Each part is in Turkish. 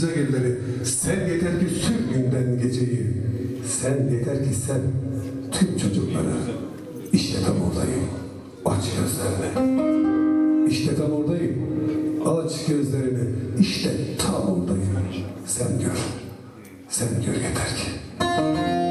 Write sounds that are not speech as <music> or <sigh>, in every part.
güzel günleri. Sen yeter ki sür günden geceyi. Sen yeter ki sen tüm çocuklara. İşte tam oradayım. Aç gözlerini. İşte tam oradayım. Aç gözlerini. İşte tam oradayım. Sen gör. Sen gör yeter ki.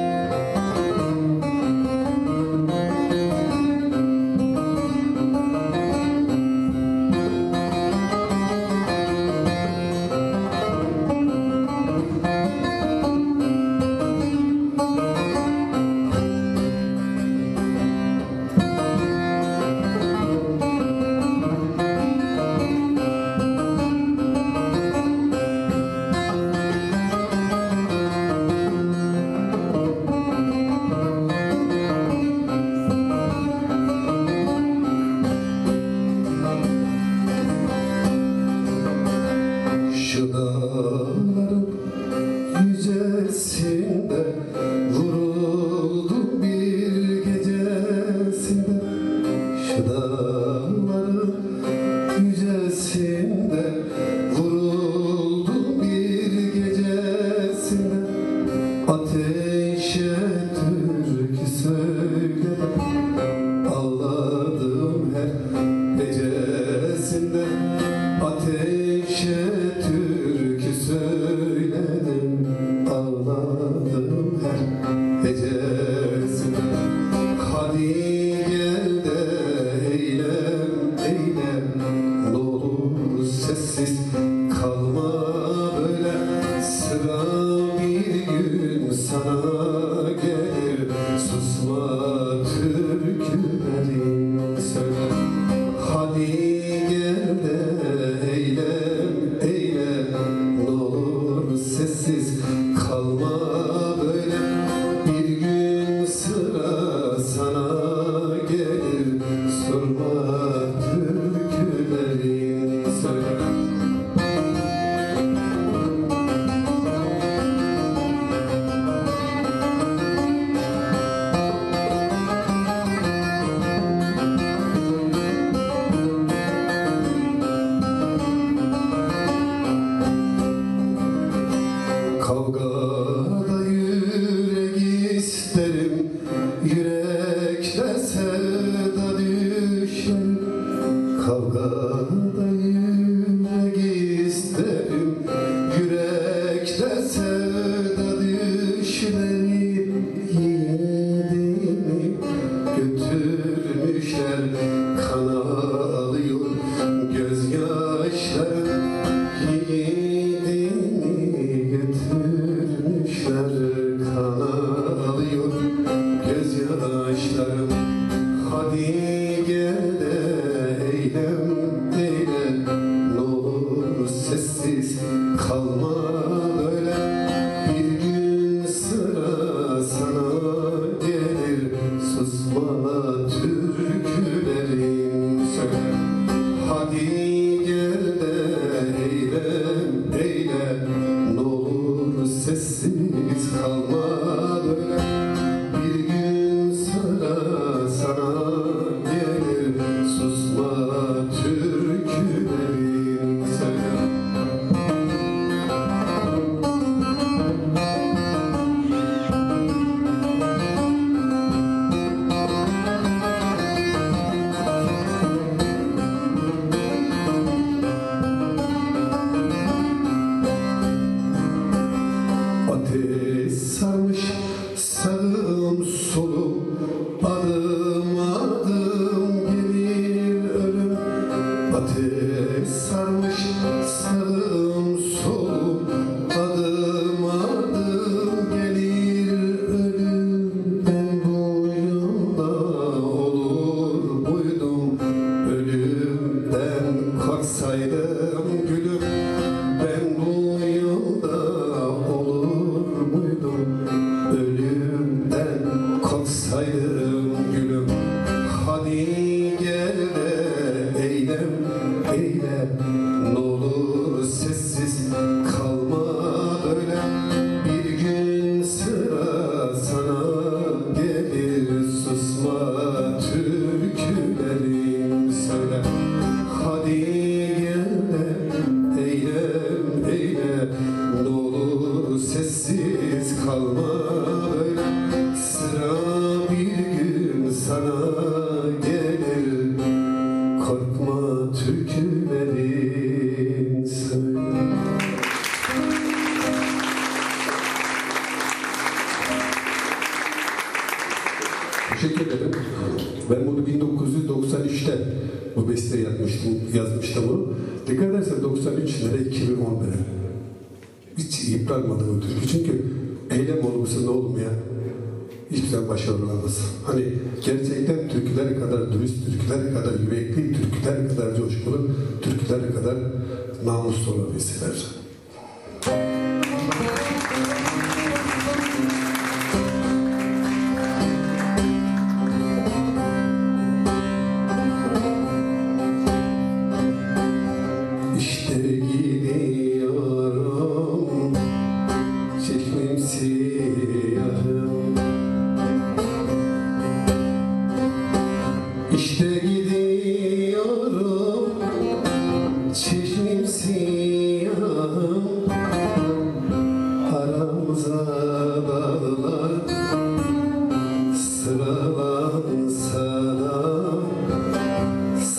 Sıralansa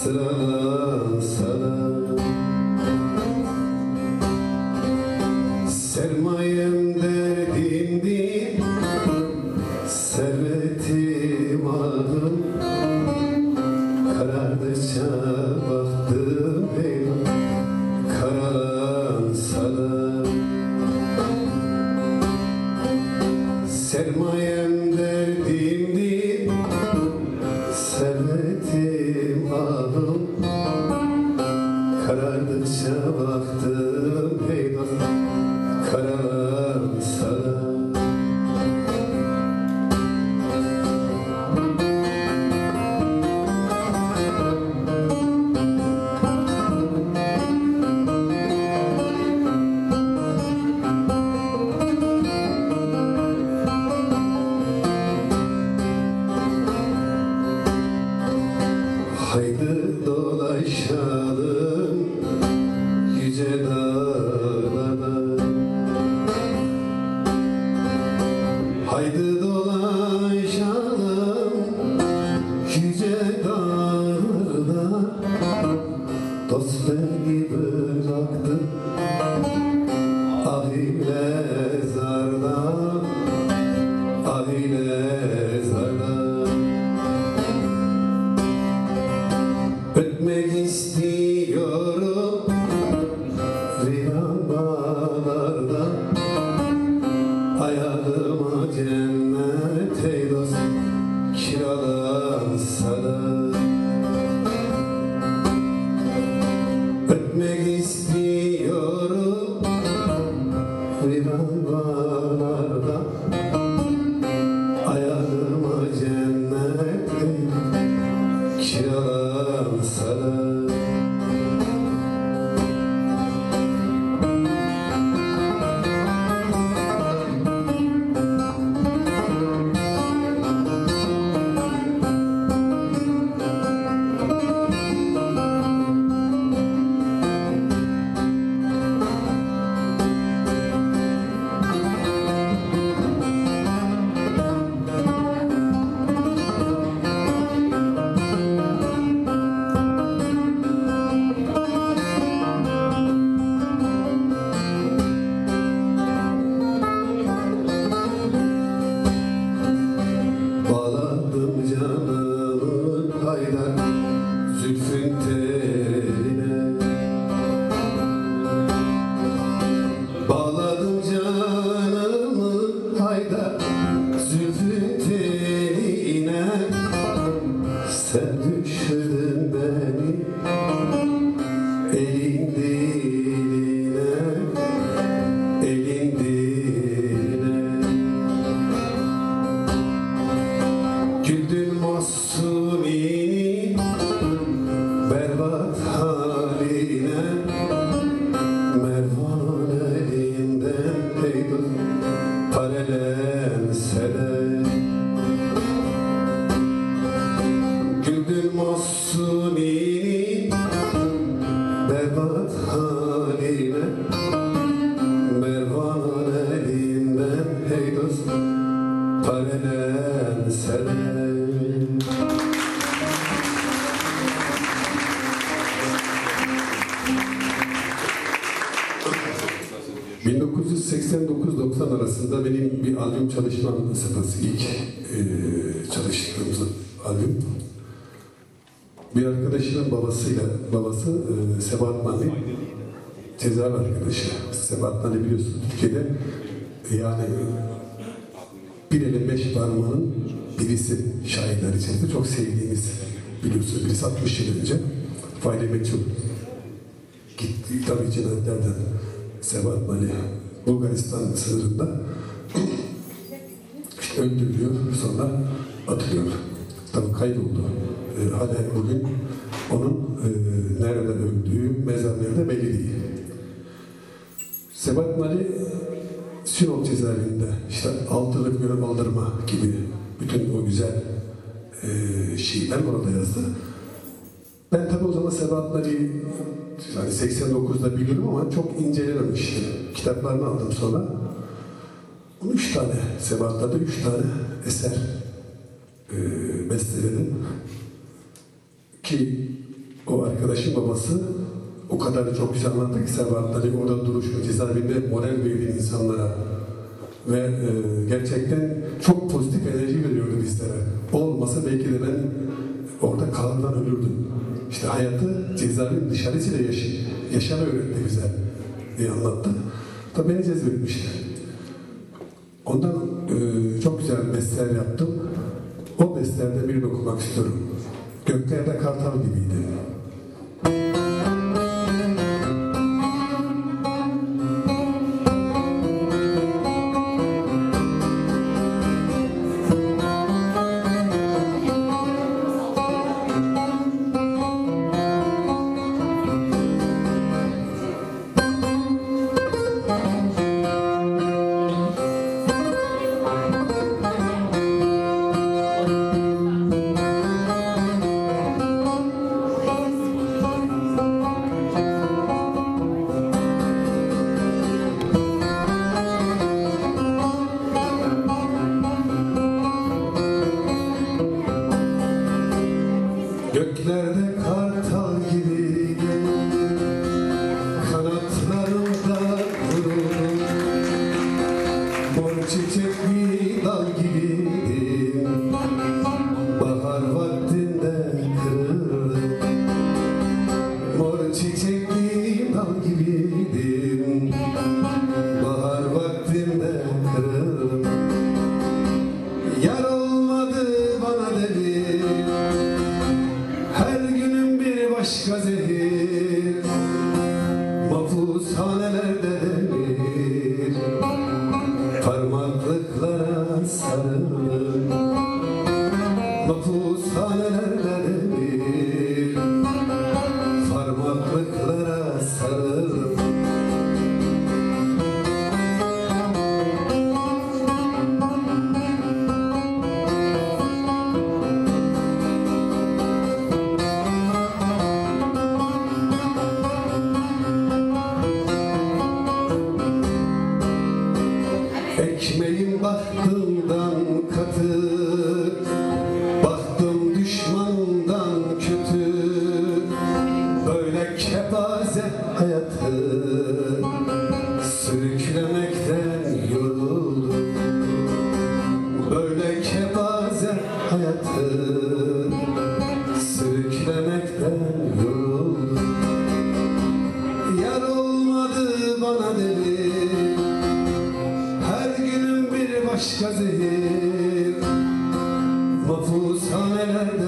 da cezaevi arkadaşı. Sebahat Mani biliyorsunuz Türkiye'de yani bir elin beş parmağının birisi şairler içerisinde çok sevdiğimiz biliyorsunuz birisi 60 yıl önce Fahri Meçhul gitti tabii cinayetlerden Sebat Mali Bulgaristan sınırında <clears throat> öldürülüyor sonra atılıyor. Tabii kayboldu. E, hala bugün Mali Sinop cezaevinde işte altılık görev aldırma gibi bütün o güzel e, şiirler orada yazdı. Ben tabii o zaman Sebat Nali'yi yani 89'da biliyorum ama çok incelememiştim. Kitaplarını aldım sonra. Üç tane Sebat'ta üç tane eser e, besteledim. Ki o arkadaşın babası o kadar çok güzel anlattı ki Sebat Nali orada duruşu cezaevinde moral verdi insanlara. Ve e, gerçekten çok pozitif enerji veriyordu bizlere. Olmasa belki de ben orada kalımdan ölürdüm. İşte hayatı cezaevin dışarısıyla yaş yaşam öğretti bize diye anlattı. Tabii beni cezbetmişti. Ondan e, çok güzel besteler yaptım. O bestelerde birini okumak istiyorum. Göklerde kartal gibiydi. Mahpushanelerde bir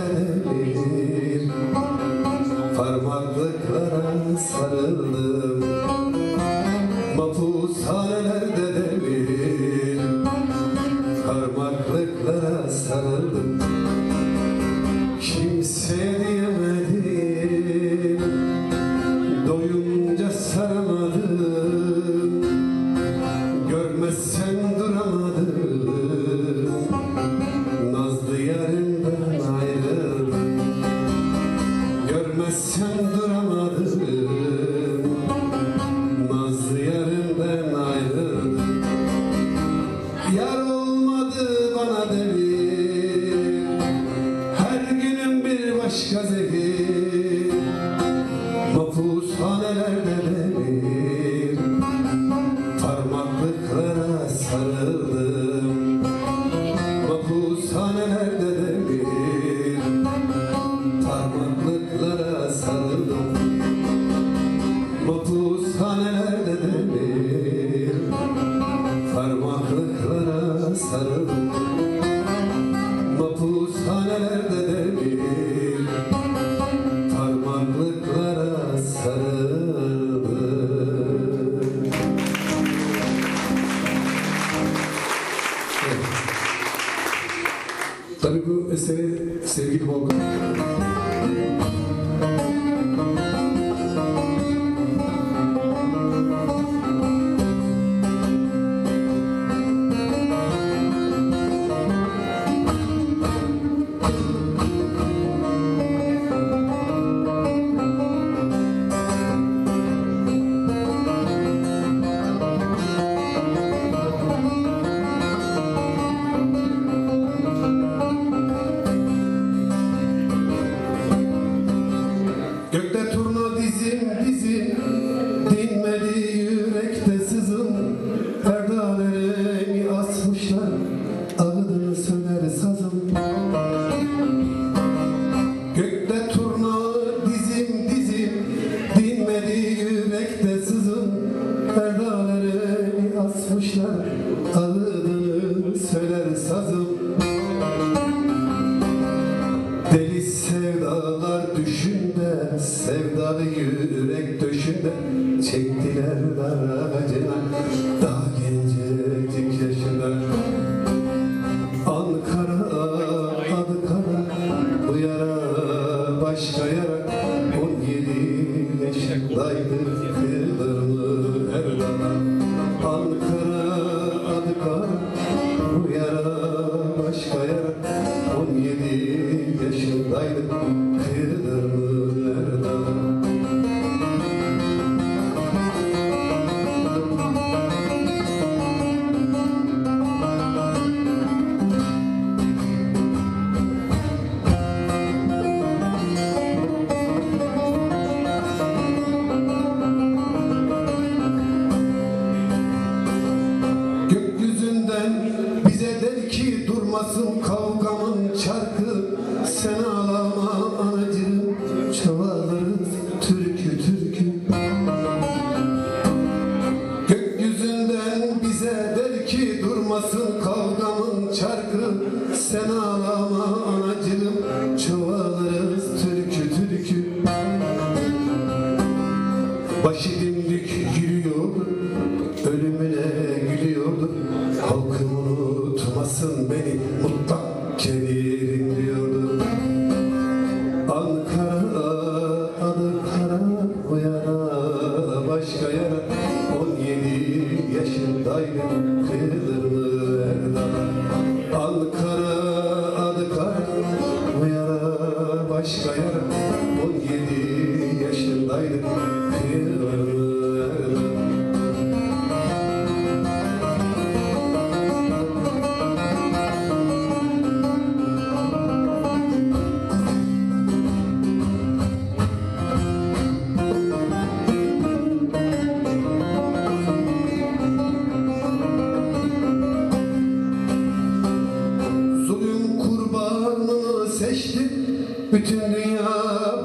Bütün dünya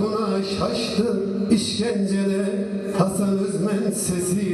buna şaştı. İşkencede Hasan Özmen sesi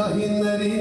şahinleri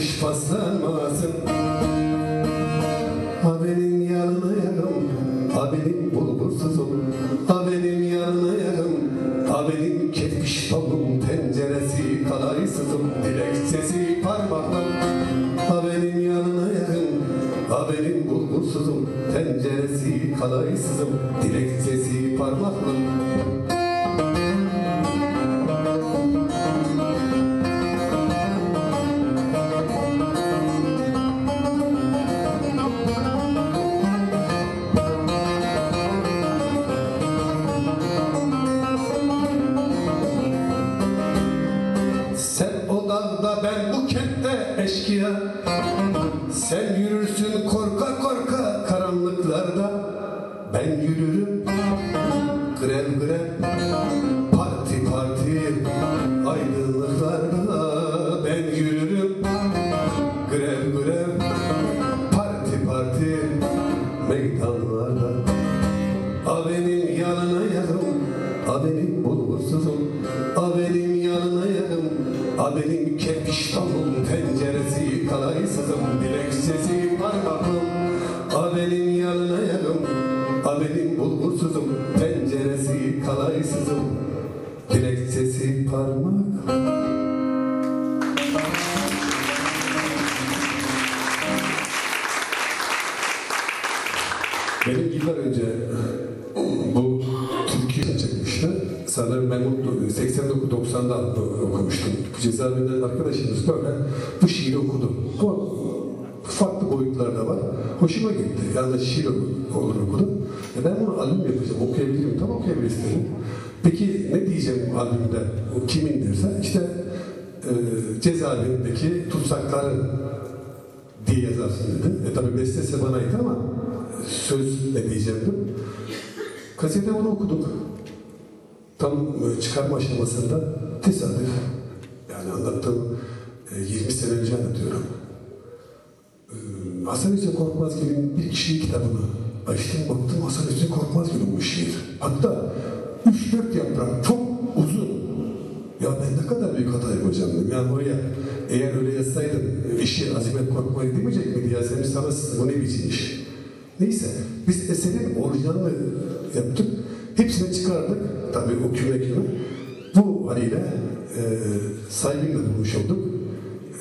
Akış paslanmasın Ha benim yanına yarım Ha benim bulgursuzum Ha benim yanına yarım Ha benim kefmiş tavuğum Tenceresi kalaysızım Dilekçesi parmağım Ha benim yanına yarım Ha benim bulgursuzum Tenceresi kalaysızım Dilekçesi parmağım önce bu Türkiye çıkmıştı. Sanırım ben bunu 89-90'da okumuştum. Cezaevinden arkadaşımız böyle bu şiiri okudu. Ama farklı boyutlarda var. Hoşuma gitti. Yani şiir olur okudum. E ben bunu albüm yapacağım. Okuyabilirim. Tam okuyabilirim. Peki ne diyeceğim albümde? O kimin dersen işte e, cezaevindeki tutsakların diye yazarsın dedi. E tabi bestesi bana ait ama söz diyecektim. Kasete onu okuduk. Tam e, çıkarma aşamasında tesadüf. Yani anlattığım e, 20 sene önce anlatıyorum. E, Hasan Hüseyin Korkmazgil'in bir kişilik kitabını açtım baktım Hasan Hüseyin Korkmazgil'in bu şiir. Hatta 3-4 yaprak çok uzun. Ya ben ne kadar büyük hata yapacağım dedim. Yani oraya eğer öyle yazsaydım işi azimet korkmayı demeyecek miydi? Ya senin sana bu ne biçim iş? Neyse biz eserin orijinalini yaptık. Hepsini çıkardık. Tabii o küme küme. Bu haliyle e, saygıyla bulmuş olduk.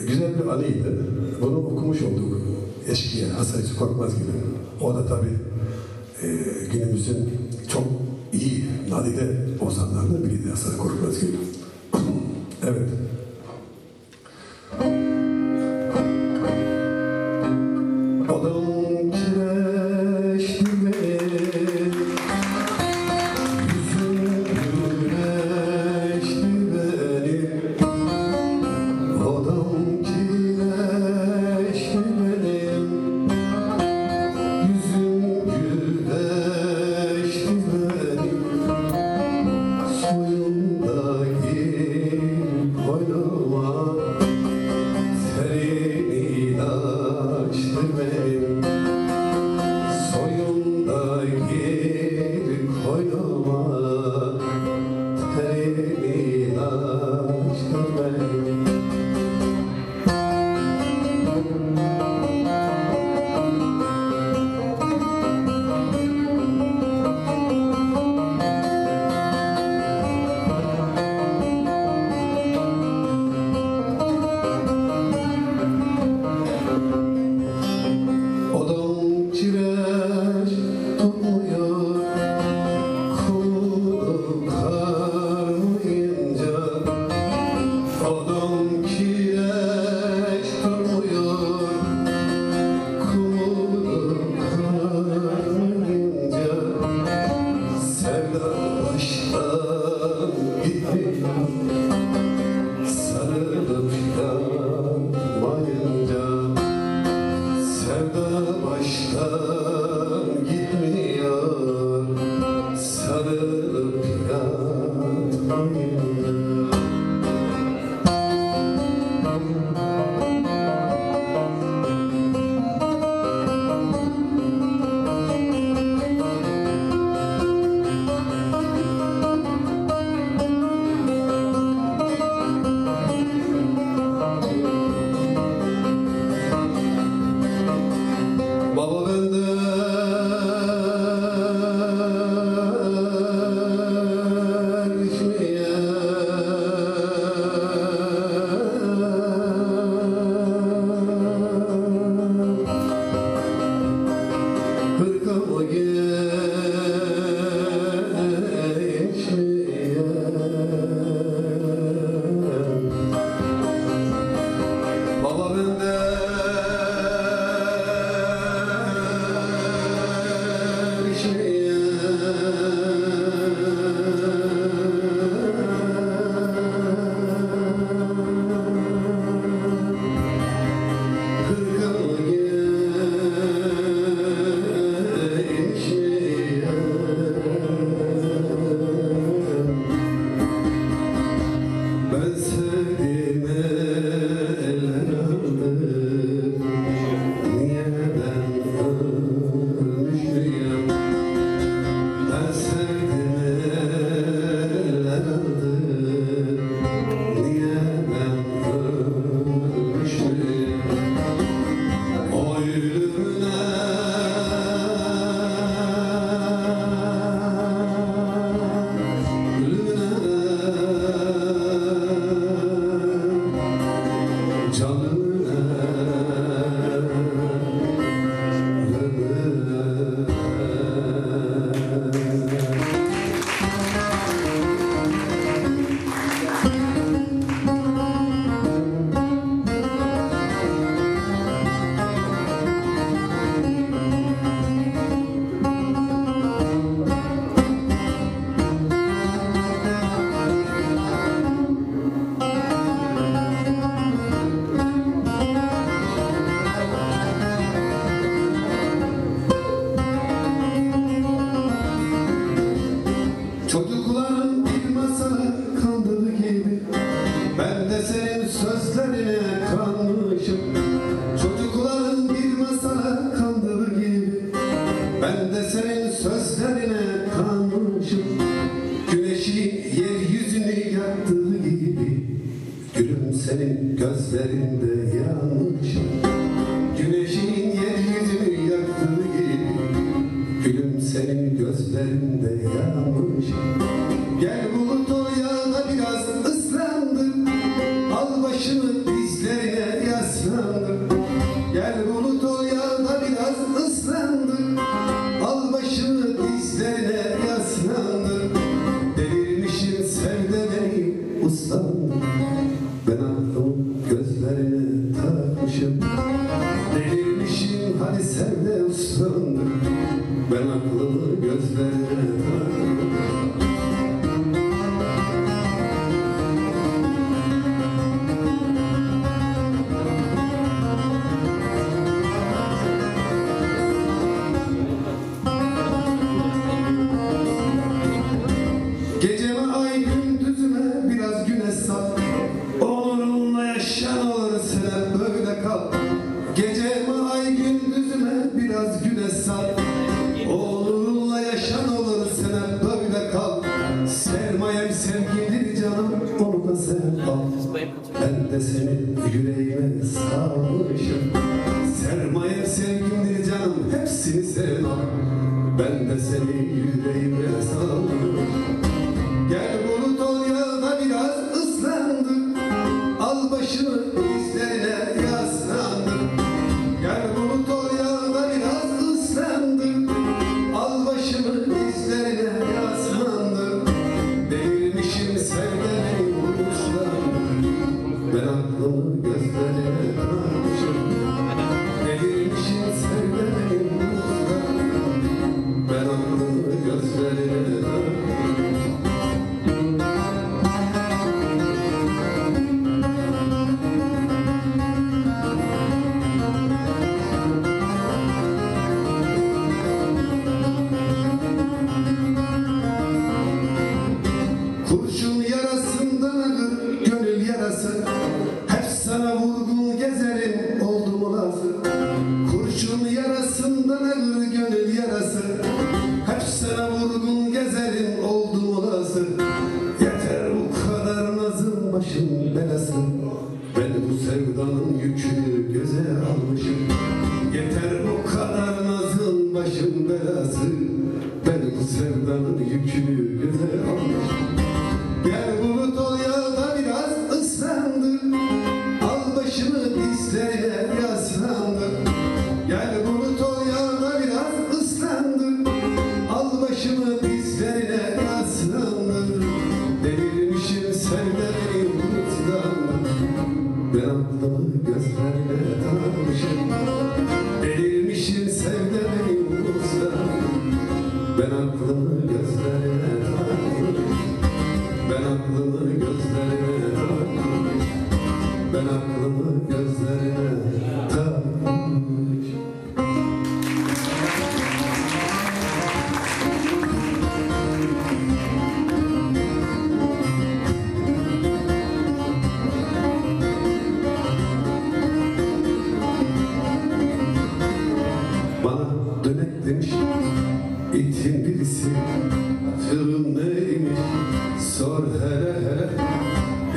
Güzel bir anıydı. Bunu okumuş olduk. Eşkıya, Hasan Korkmaz gibi. O da tabii e, günümüzün çok iyi nadide ozanlarından biriydi Hasan Korkmaz gibi. <clears throat> evet.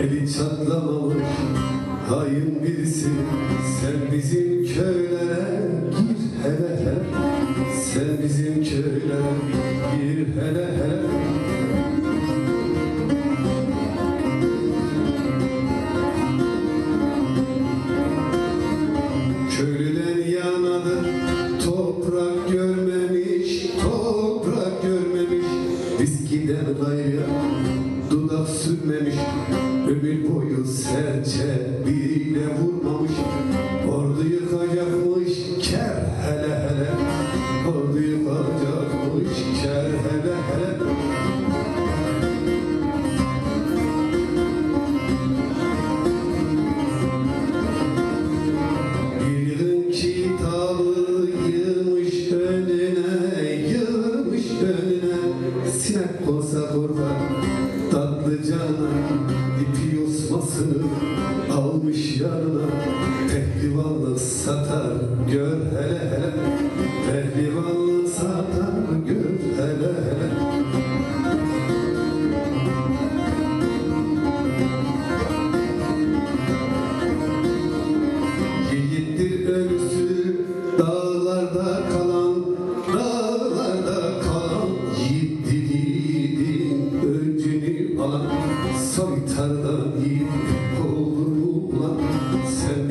Eli çatlamış hain birisi. Sen bizim köy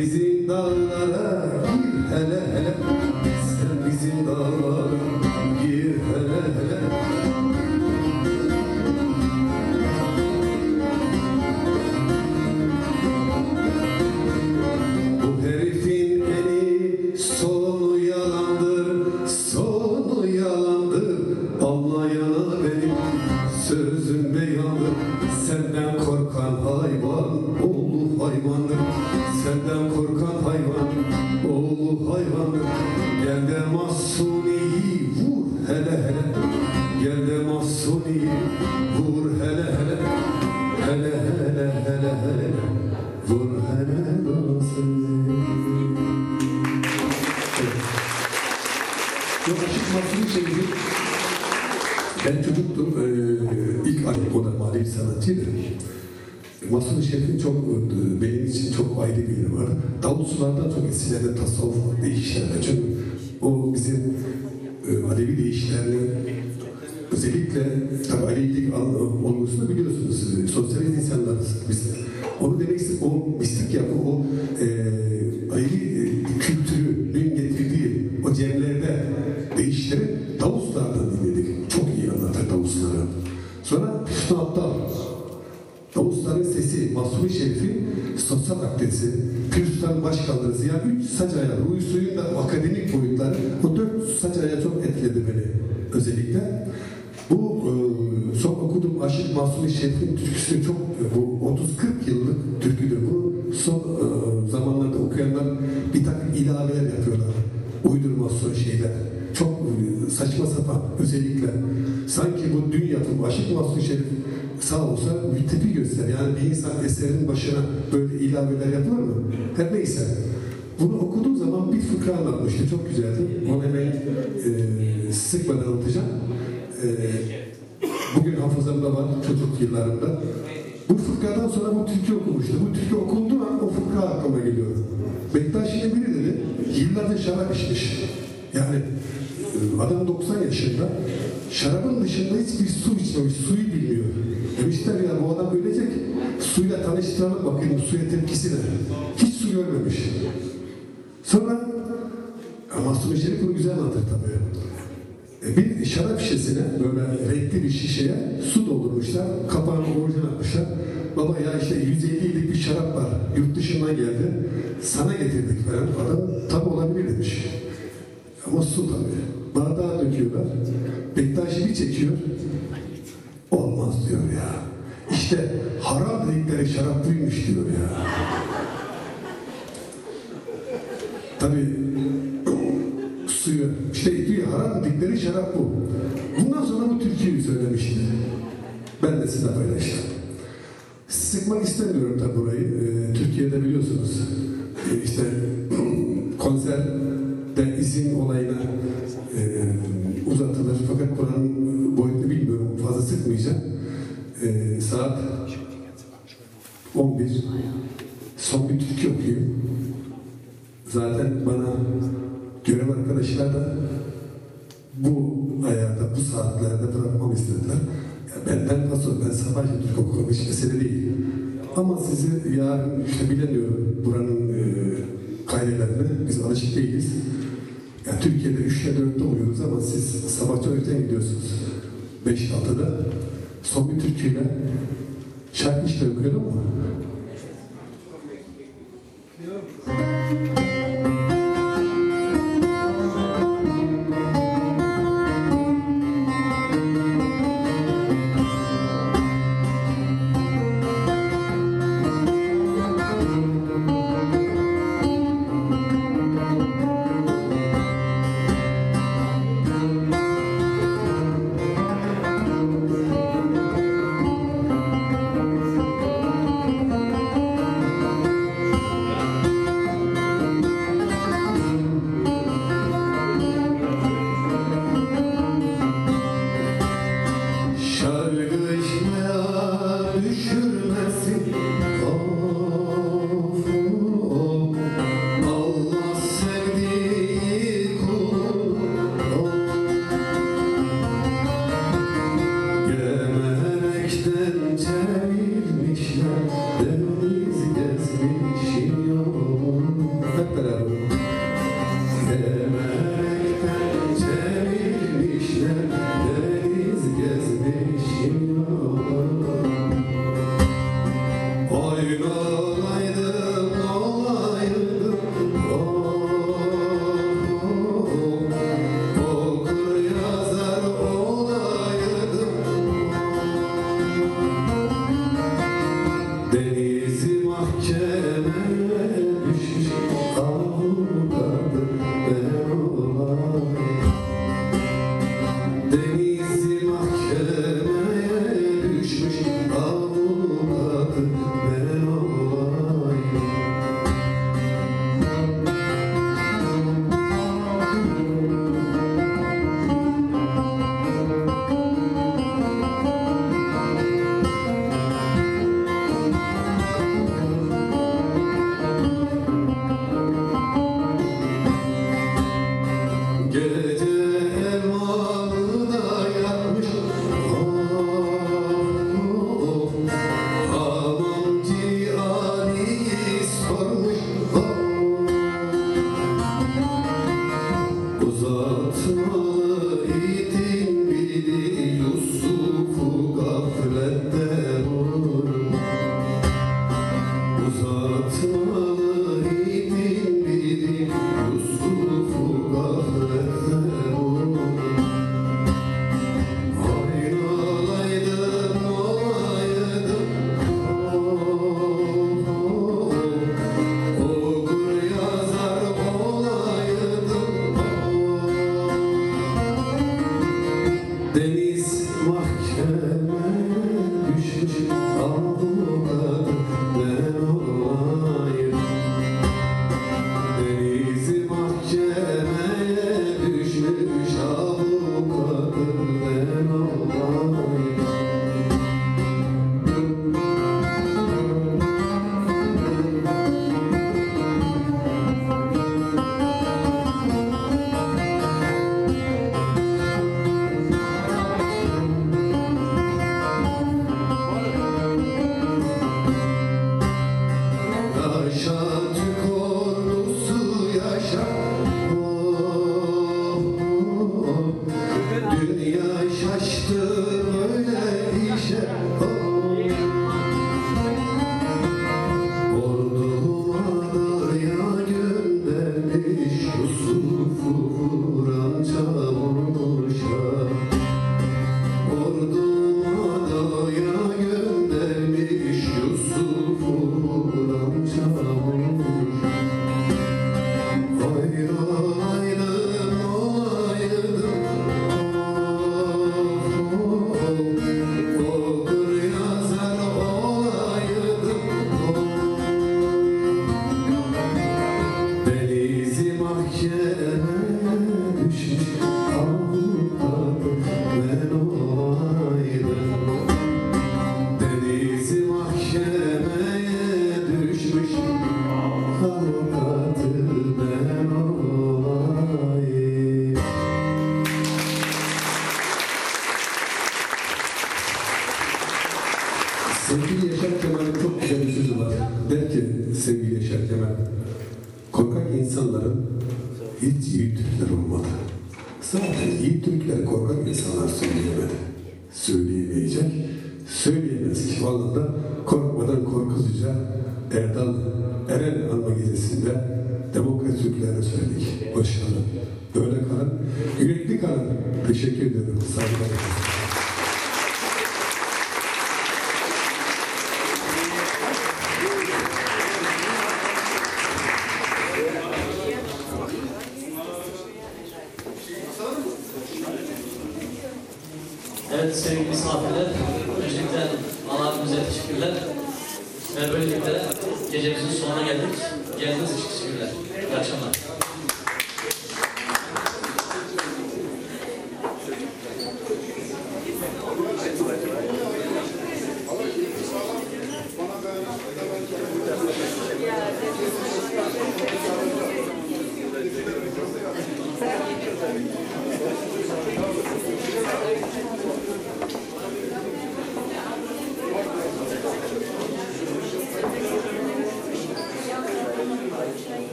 bizi dağlara gir hele hele. Sen bizi dağlara beni özellikle. Bu e, son okuduğum Aşık Mahsuni Şerif'in türküsü çok, bu 30-40 yıllık türküdür. Bu son e, zamanlarda okuyanlar bir takım ilaveler yapıyorlar. Uydurma son şeyler. Çok e, saçma sapan özellikle. Sanki bu dün yapımı Aşık Mahsuni Şerif sağ olsa bir göster. Yani bir insan eserin başına böyle ilaveler yapar mı? Her neyse. Bunu okuduğum zaman bir fıkra anlatmıştı. Çok güzeldi. Onu hemen e, sıkmadan anlatacağım. E, bugün hafızamda var çocuk yıllarımda. Bu fıkradan sonra bu türkü okumuştu. Bu türkü okunduğu an o fıkra aklıma geliyor. Bektaşi'nin biri dedi, yıllarca şarap içmiş. Yani e, adam 90 yaşında, şarabın dışında hiçbir su içmemiş, suyu bilmiyor. Demişler ya bu adam ölecek, suyla tanıştıralım bakayım suya tepkisi ne? Hiç su görmemiş. Sonra ama Mahsuni Şerif bunu güzel anlatır tabii. E, Bir şarap şişesine böyle renkli bir şişeye su doldurmuşlar. Kapağını orijinal atmışlar. Baba ya işte 150'lik bir şarap var. Yurt dışından geldi. Sana getirdik falan. Adam tabi olabilir demiş. Ama su tabii. Bardağa döküyorlar. Bektaşi bir çekiyor. Olmaz diyor ya. İşte haram dedikleri şarap buymuş diyor ya. Tabii suyu, işte diyor haram dedikleri şarap bu. Bundan sonra bu türküyü söylemişti. Ben de size paylaştım. Sıkmak istemiyorum tabii burayı. Ee, Türkiye'de biliyorsunuz e, işte <clears throat> konserde izin olayına e, uzatılır. Fakat buranın boyutunu bilmiyorum. Fazla sıkmayacağım. E, saat 11. Son bir türkü okuyayım. Zaten bana görev arkadaşlar da bu ayarda, bu saatlerde bırakmamı istediler. Ya benden sabahçı Türk okurum, hiç değil. Ama sizi yarın işte bilemiyorum buranın e, kaydelerini, biz alışık değiliz. Ya Türkiye'de 3'te 4'te oluyoruz ama siz sabahçı öğleten gidiyorsunuz. 5-6'da. Son bir türküyle şarkı işte okuyalım mı?